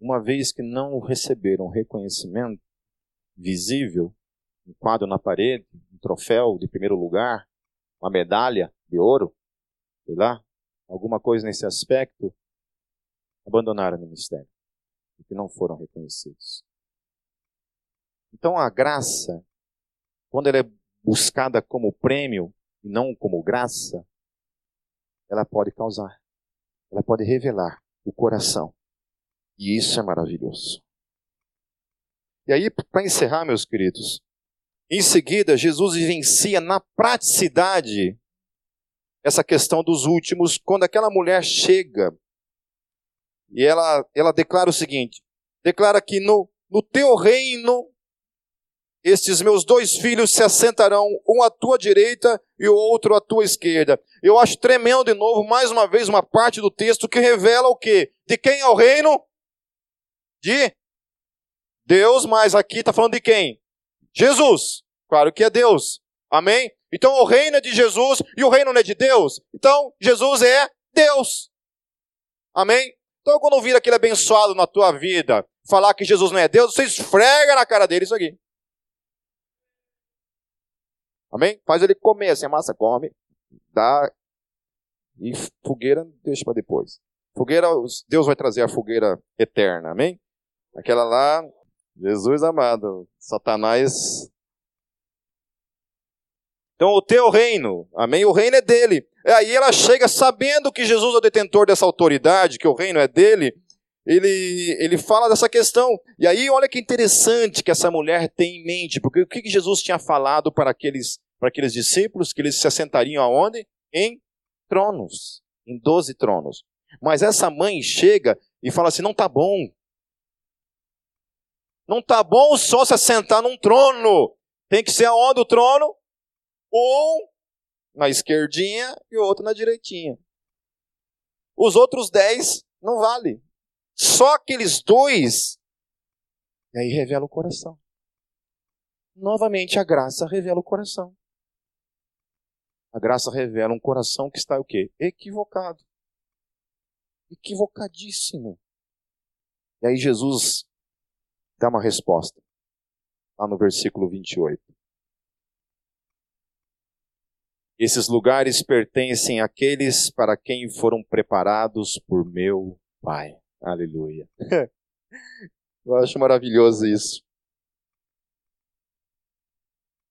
uma vez que não receberam reconhecimento visível, um quadro na parede, um troféu de primeiro lugar, uma medalha de ouro, sei lá, alguma coisa nesse aspecto, abandonaram o ministério, porque não foram reconhecidos. Então a graça, quando ela é buscada como prêmio e não como graça, ela pode causar, ela pode revelar o coração e isso é maravilhoso. E aí, para encerrar, meus queridos, em seguida, Jesus vivencia na praticidade essa questão dos últimos, quando aquela mulher chega e ela, ela declara o seguinte: declara que no, no teu reino estes meus dois filhos se assentarão, um à tua direita e o outro à tua esquerda. Eu acho tremendo de novo, mais uma vez, uma parte do texto que revela o quê? De quem é o reino? de Deus, mas aqui está falando de quem? Jesus. Claro que é Deus. Amém? Então o reino é de Jesus e o reino não é de Deus. Então Jesus é Deus. Amém? Então quando ouvir aquele abençoado na tua vida falar que Jesus não é Deus, você esfrega na cara dele isso aqui. Amém? Faz ele comer assim, a massa come, dá e fogueira deixa para depois. Fogueira, Deus vai trazer a fogueira eterna, amém? Aquela lá, Jesus amado, Satanás. Então, o teu reino, amém? O reino é dele. Aí ela chega sabendo que Jesus é o detentor dessa autoridade, que o reino é dele. Ele, ele fala dessa questão. E aí, olha que interessante que essa mulher tem em mente, porque o que Jesus tinha falado para aqueles, para aqueles discípulos? Que eles se assentariam aonde? Em tronos, em doze tronos. Mas essa mãe chega e fala assim: não tá bom, não está bom só se assentar num trono. Tem que ser aonde o trono? Um na esquerdinha e o outro na direitinha. Os outros dez não vale. Só aqueles dois. E aí revela o coração. Novamente a graça revela o coração. A graça revela um coração que está o quê? Equivocado. Equivocadíssimo. E aí Jesus dá uma resposta. Lá no versículo 28. Esses lugares pertencem àqueles para quem foram preparados por meu Pai. Aleluia. Eu acho maravilhoso isso.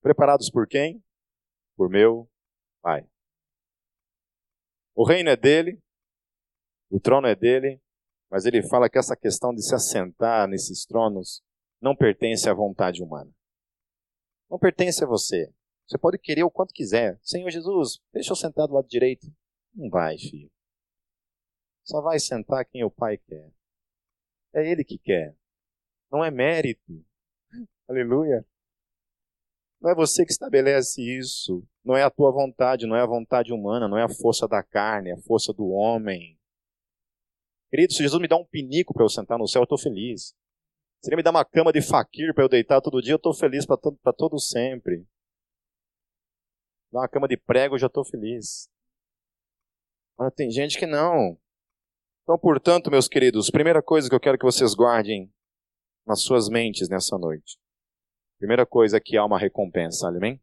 Preparados por quem? Por meu Pai. O reino é dele, o trono é dele, mas ele fala que essa questão de se assentar nesses tronos não pertence à vontade humana. Não pertence a você. Você pode querer o quanto quiser. Senhor Jesus, deixa eu sentar do lado direito. Não vai, filho. Só vai sentar quem o Pai quer. É Ele que quer. Não é mérito. Aleluia. Não é você que estabelece isso. Não é a tua vontade, não é a vontade humana, não é a força da carne, é a força do homem. Querido, se Jesus me dá um pinico para eu sentar no céu, eu estou feliz. Se ele me dá uma cama de faquir para eu deitar todo dia, eu estou feliz para todo, sempre. Dá uma cama de prego, eu já estou feliz. Mas tem gente que não. Então, portanto, meus queridos, primeira coisa que eu quero que vocês guardem nas suas mentes nessa noite. Primeira coisa é que há uma recompensa, amém?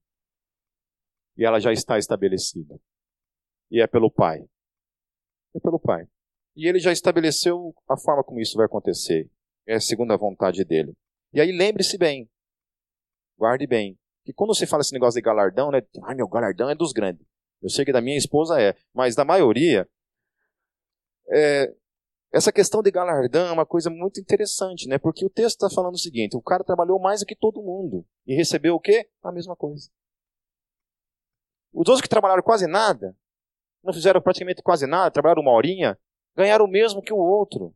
E ela já está estabelecida. E é pelo Pai. É pelo Pai. E ele já estabeleceu a forma como isso vai acontecer. É segundo a vontade dele. E aí lembre-se bem. Guarde bem. Que quando você fala esse negócio de galardão, né? Ai, meu galardão é dos grandes. Eu sei que da minha esposa é, mas da maioria, é, essa questão de galardão é uma coisa muito interessante, né? Porque o texto está falando o seguinte: o cara trabalhou mais do que todo mundo e recebeu o quê? A mesma coisa. Os outros que trabalharam quase nada, não fizeram praticamente quase nada, trabalharam uma horinha, ganharam o mesmo que o outro.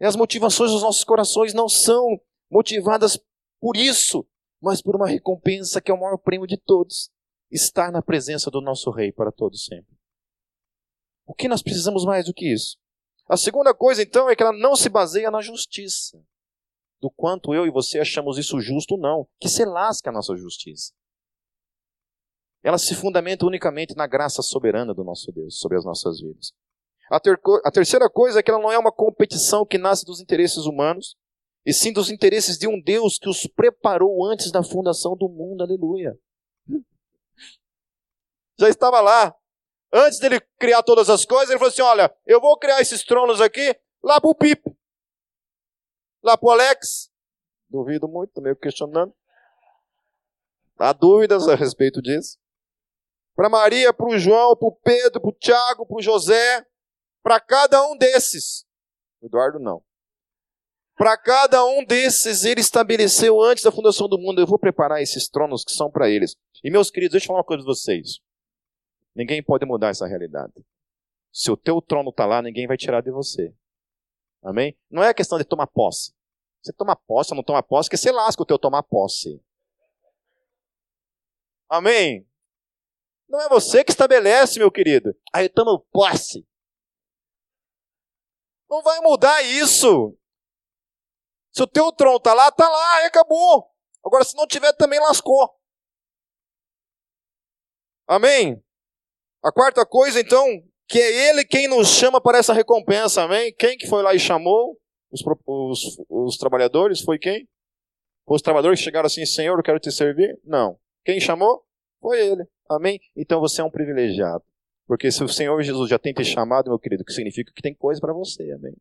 E as motivações dos nossos corações não são motivadas por isso, mas por uma recompensa que é o maior prêmio de todos estar na presença do nosso Rei para todos sempre. O que nós precisamos mais do que isso? A segunda coisa, então, é que ela não se baseia na justiça. Do quanto eu e você achamos isso justo ou não. Que se lasca a nossa justiça. Ela se fundamenta unicamente na graça soberana do nosso Deus sobre as nossas vidas. A, ter a terceira coisa é que ela não é uma competição que nasce dos interesses humanos, e sim dos interesses de um Deus que os preparou antes da fundação do mundo. Aleluia. Já estava lá. Antes dele criar todas as coisas, ele falou assim: Olha, eu vou criar esses tronos aqui lá para o Pipo, lá para o Alex. Duvido muito, estou meio questionando. Há dúvidas a respeito disso. Para Maria, para o João, para o Pedro, para o Tiago, para o José, para cada um desses. Eduardo não. Para cada um desses, ele estabeleceu antes da fundação do mundo: eu vou preparar esses tronos que são para eles. E meus queridos, deixa eu falar uma coisa para vocês. Ninguém pode mudar essa realidade. Se o teu trono está lá, ninguém vai tirar de você. Amém? Não é questão de tomar posse. Você toma posse ou não toma posse, que você lasca o teu tomar posse. Amém? Não é você que estabelece, meu querido. Aí eu tomo posse. Não vai mudar isso. Se o teu trono está lá, está lá, e acabou. Agora, se não tiver, também lascou. Amém? A quarta coisa, então, que é Ele quem nos chama para essa recompensa, amém? Quem que foi lá e chamou os, os, os trabalhadores? Foi quem? Os trabalhadores que chegaram assim, Senhor, eu quero te servir? Não. Quem chamou? Foi Ele, amém? Então você é um privilegiado. Porque se o Senhor Jesus já tem te chamado, meu querido, que significa que tem coisa para você, amém?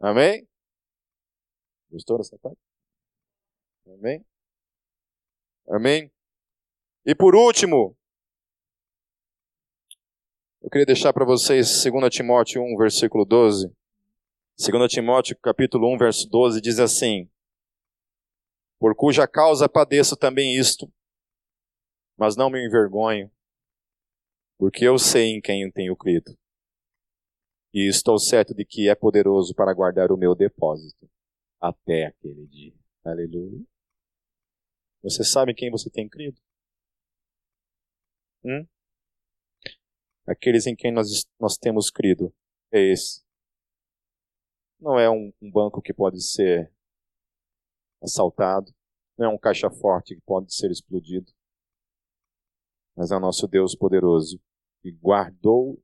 Amém? Gostou dessa parte? Amém? Amém? E por último, eu queria deixar para vocês 2 Timóteo 1, versículo 12. 2 Timóteo, capítulo 1, verso 12, diz assim: Por cuja causa padeço também isto, mas não me envergonho, porque eu sei em quem tenho crido. E estou certo de que é poderoso para guardar o meu depósito até aquele dia. Aleluia. Você sabe em quem você tem crido? Hum? Aqueles em quem nós, nós temos crido é esse. Não é um, um banco que pode ser assaltado, não é um caixa forte que pode ser explodido, mas é o nosso Deus poderoso que guardou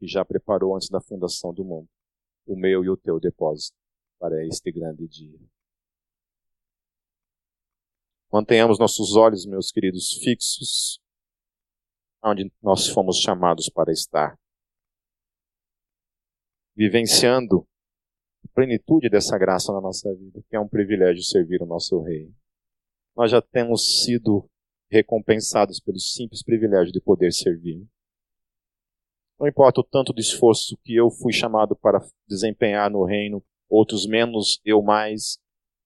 e já preparou antes da fundação do mundo o meu e o teu depósito para este grande dia. Mantenhamos nossos olhos, meus queridos, fixos onde nós fomos chamados para estar. Vivenciando a plenitude dessa graça na nossa vida, que é um privilégio servir o nosso Rei. Nós já temos sido recompensados pelo simples privilégio de poder servir. Não importa o tanto de esforço que eu fui chamado para desempenhar no reino, outros menos, eu mais,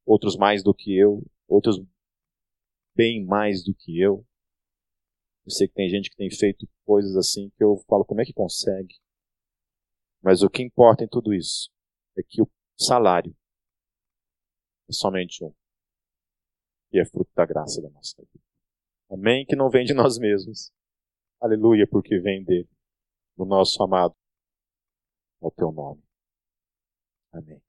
outros mais do que eu, outros bem mais do que eu. Eu sei que tem gente que tem feito coisas assim que eu falo, como é que consegue? Mas o que importa em tudo isso é que o salário é somente um. E é fruto da graça da nossa vida. Amém? Que não vem de nós mesmos. Aleluia, porque vem dele. Do nosso amado. Ao teu nome. Amém.